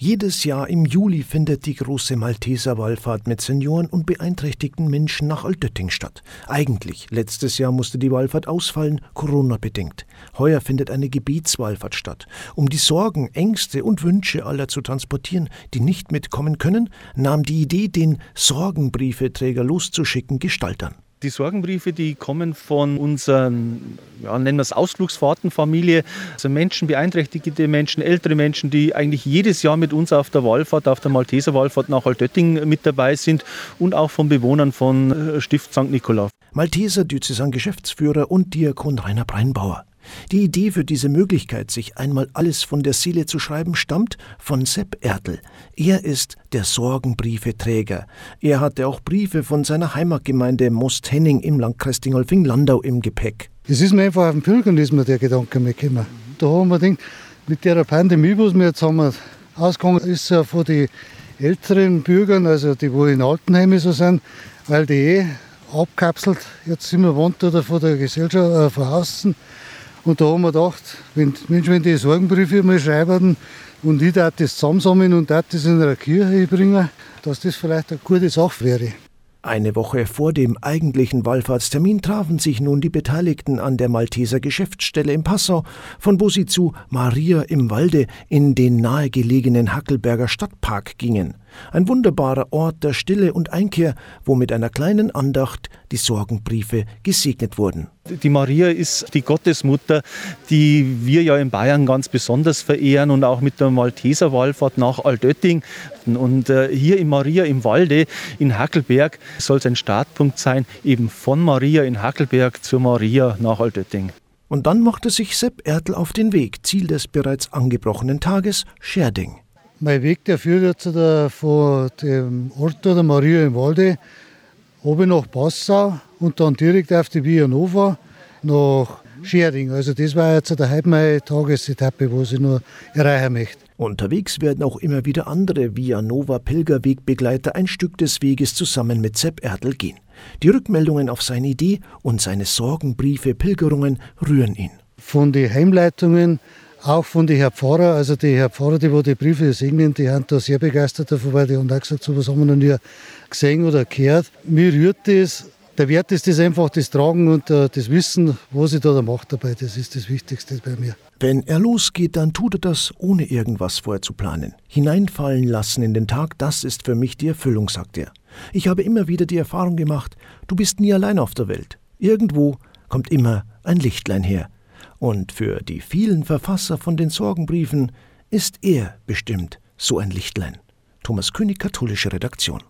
Jedes Jahr im Juli findet die große Malteser Wallfahrt mit Senioren und beeinträchtigten Menschen nach Altötting statt. Eigentlich, letztes Jahr musste die Wallfahrt ausfallen, Corona-bedingt. Heuer findet eine Gebietswallfahrt statt. Um die Sorgen, Ängste und Wünsche aller zu transportieren, die nicht mitkommen können, nahm die Idee, den Sorgenbriefeträger loszuschicken, Gestalt an. Die Sorgenbriefe, die kommen von unseren, ja, nennen wir es Ausflugsfahrtenfamilie, also Menschen, beeinträchtigte Menschen, ältere Menschen, die eigentlich jedes Jahr mit uns auf der Wallfahrt, auf der Malteser Wallfahrt nach Altötting mit dabei sind und auch von Bewohnern von äh, Stift St. Nikolaus. Malteser Diözesan-Geschäftsführer und Diakon Rainer Breinbauer. Die Idee für diese Möglichkeit, sich einmal alles von der Seele zu schreiben, stammt von Sepp Ertl. Er ist der Sorgenbriefeträger. Er hatte auch Briefe von seiner Heimatgemeinde Most-Henning im Landkreis Dingolfing-Landau im Gepäck. Es ist mir einfach auf dem Pilgernismus der Gedanke mitgekommen. Da haben wir gedacht, mit der Pandemie, was wir jetzt haben, ausgegangen ist ja von den älteren Bürgern, also die, wo in Altenheimen so sind, weil die eh abkapselt, jetzt sind wir wohnt oder von der Gesellschaft, äh, von außen. Und da haben wir gedacht, wenn, Mensch, wenn die Sorgenbriefe mal schreiben und ich darf das zusammensammeln und darf das in einer Kirche bringen, dass das vielleicht eine gute Sache wäre. Eine Woche vor dem eigentlichen Wallfahrtstermin trafen sich nun die Beteiligten an der Malteser Geschäftsstelle in Passau, von wo sie zu Maria im Walde in den nahegelegenen Hackelberger Stadtpark gingen. Ein wunderbarer Ort der Stille und Einkehr, wo mit einer kleinen Andacht die Sorgenbriefe gesegnet wurden. Die Maria ist die Gottesmutter, die wir ja in Bayern ganz besonders verehren und auch mit der Malteser Wallfahrt nach Altötting. Und äh, hier in Maria im Walde in Hackelberg soll es ein Startpunkt sein, eben von Maria in Hackelberg zur Maria nach Altötting. Und dann machte sich Sepp Ertl auf den Weg, Ziel des bereits angebrochenen Tages, Scherding. Mein Weg, der führt jetzt der, von dem Ort der Maria im Walde oben nach Passau und dann direkt auf die Via Nova nach Schering. Also das war jetzt der heute meine Tagesetappe, wo ich nur erreichen möchte. Unterwegs werden auch immer wieder andere Via Nova Pilgerwegbegleiter ein Stück des Weges zusammen mit Sepp Erdl gehen. Die Rückmeldungen auf seine Idee und seine Sorgenbriefe, Pilgerungen rühren ihn. Von den Heimleitungen auch von den Herr Pfarrer, also die Herr Pfarrer, die wo die Briefe segnen, die sind da sehr begeistert davon, weil die haben auch gesagt, sowas haben wir noch nie gesehen oder gehört. Mir rührt das. Der Wert ist das einfach das Tragen und äh, das Wissen, was ich da mache dabei. Das ist das Wichtigste bei mir. Wenn er losgeht, dann tut er das, ohne irgendwas vorher zu planen. Hineinfallen lassen in den Tag, das ist für mich die Erfüllung, sagt er. Ich habe immer wieder die Erfahrung gemacht, du bist nie allein auf der Welt. Irgendwo kommt immer ein Lichtlein her. Und für die vielen Verfasser von den Sorgenbriefen ist er bestimmt so ein Lichtlein. Thomas König, katholische Redaktion.